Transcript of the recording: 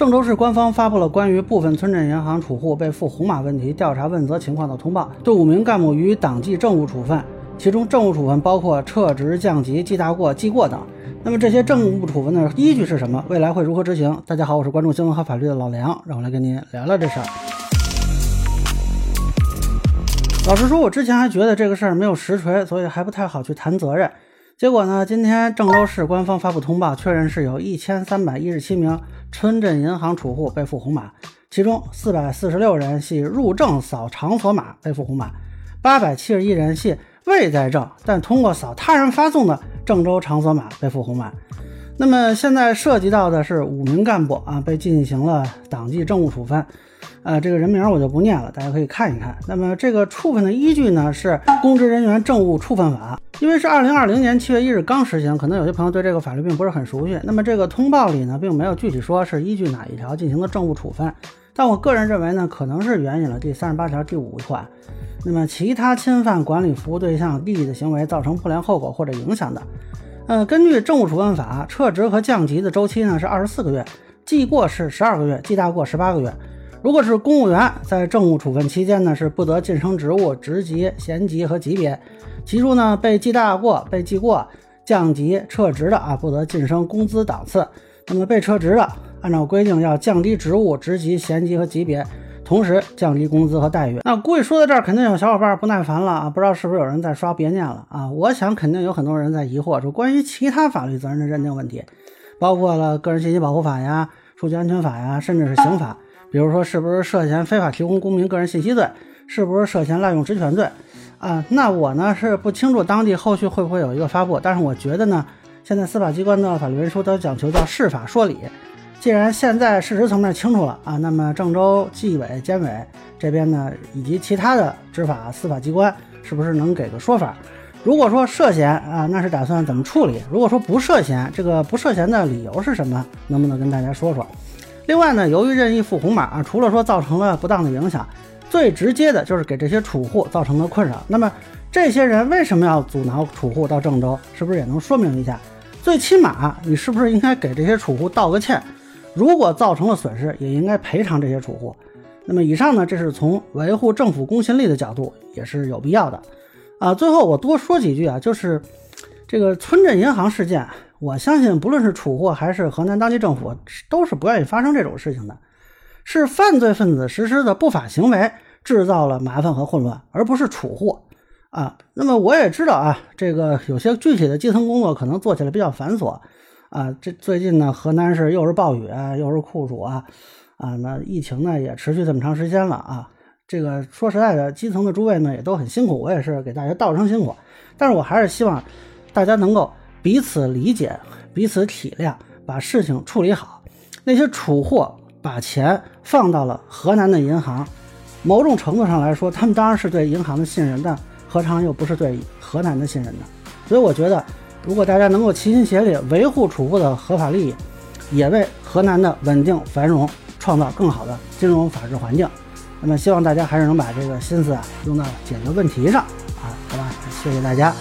郑州市官方发布了关于部分村镇银行储户被付红码问题调查问责情况的通报，对五名干部予以党纪政务处分，其中政务处分包括撤职、降级、记大过、记过等。那么这些政务处分的依据是什么？未来会如何执行？大家好，我是关注新闻和法律的老梁，让我来跟您聊聊这事儿。老实说，我之前还觉得这个事儿没有实锤，所以还不太好去谈责任。结果呢，今天郑州市官方发布通报，确认是有一千三百一十七名村镇银行储户被付红码，其中四百四十六人系入证扫场所码被付红码，八百七十一人系未在证但通过扫他人发送的。郑州场所码被付红码，那么现在涉及到的是五名干部啊，被进行了党纪政务处分，呃，这个人名我就不念了，大家可以看一看。那么这个处分的依据呢是《公职人员政务处分法》，因为是二零二零年七月一日刚实行，可能有些朋友对这个法律并不是很熟悉。那么这个通报里呢，并没有具体说是依据哪一条进行的政务处分，但我个人认为呢，可能是援引了第三十八条第五款。那么，其他侵犯管理服务对象利益的行为，造成不良后果或者影响的，呃，根据政务处分法，撤职和降级的周期呢是二十四个月，记过是十二个月，记大过十八个月。如果是公务员，在政务处分期间呢，是不得晋升职务、职级、衔级和级别。其中呢，被记大过、被记过、降级、撤职的啊，不得晋升工资档次。那么被撤职的，按照规定要降低职务、职级、衔级和级别。同时降低工资和待遇。那估计说到这儿，肯定有小伙伴不耐烦了啊！不知道是不是有人在刷别念了啊？我想肯定有很多人在疑惑，说关于其他法律责任的认定问题，包括了个人信息保护法呀、数据安全法呀，甚至是刑法，比如说是不是涉嫌非法提供公民个人信息罪，是不是涉嫌滥用职权罪啊？那我呢是不清楚当地后续会不会有一个发布，但是我觉得呢，现在司法机关的法律文书都讲求叫释法说理。既然现在事实层面清楚了啊，那么郑州纪委监委这边呢，以及其他的执法司法机关，是不是能给个说法？如果说涉嫌啊，那是打算怎么处理？如果说不涉嫌，这个不涉嫌的理由是什么？能不能跟大家说说？另外呢，由于任意付红码啊，除了说造成了不当的影响，最直接的就是给这些储户造成了困扰。那么这些人为什么要阻挠储户到郑州？是不是也能说明一下？最起码你是不是应该给这些储户道个歉？如果造成了损失，也应该赔偿这些储户。那么以上呢，这是从维护政府公信力的角度，也是有必要的。啊，最后我多说几句啊，就是这个村镇银行事件，我相信不论是储户还是河南当地政府，都是不愿意发生这种事情的。是犯罪分子实施的不法行为制造了麻烦和混乱，而不是储户啊。那么我也知道啊，这个有些具体的基层工作可能做起来比较繁琐。啊，这最近呢，河南是又是暴雨啊，又是酷暑啊，啊，那疫情呢也持续这么长时间了啊。这个说实在的，基层的诸位呢也都很辛苦，我也是给大家道声辛苦。但是我还是希望大家能够彼此理解、彼此体谅，把事情处理好。那些储户把钱放到了河南的银行，某种程度上来说，他们当然是对银行的信任，但何尝又不是对河南的信任呢？所以我觉得。如果大家能够齐心协力维护储户的合法利益，也为河南的稳定繁荣创造更好的金融法治环境，那么希望大家还是能把这个心思啊用到解决问题上啊，好吧？谢谢大家。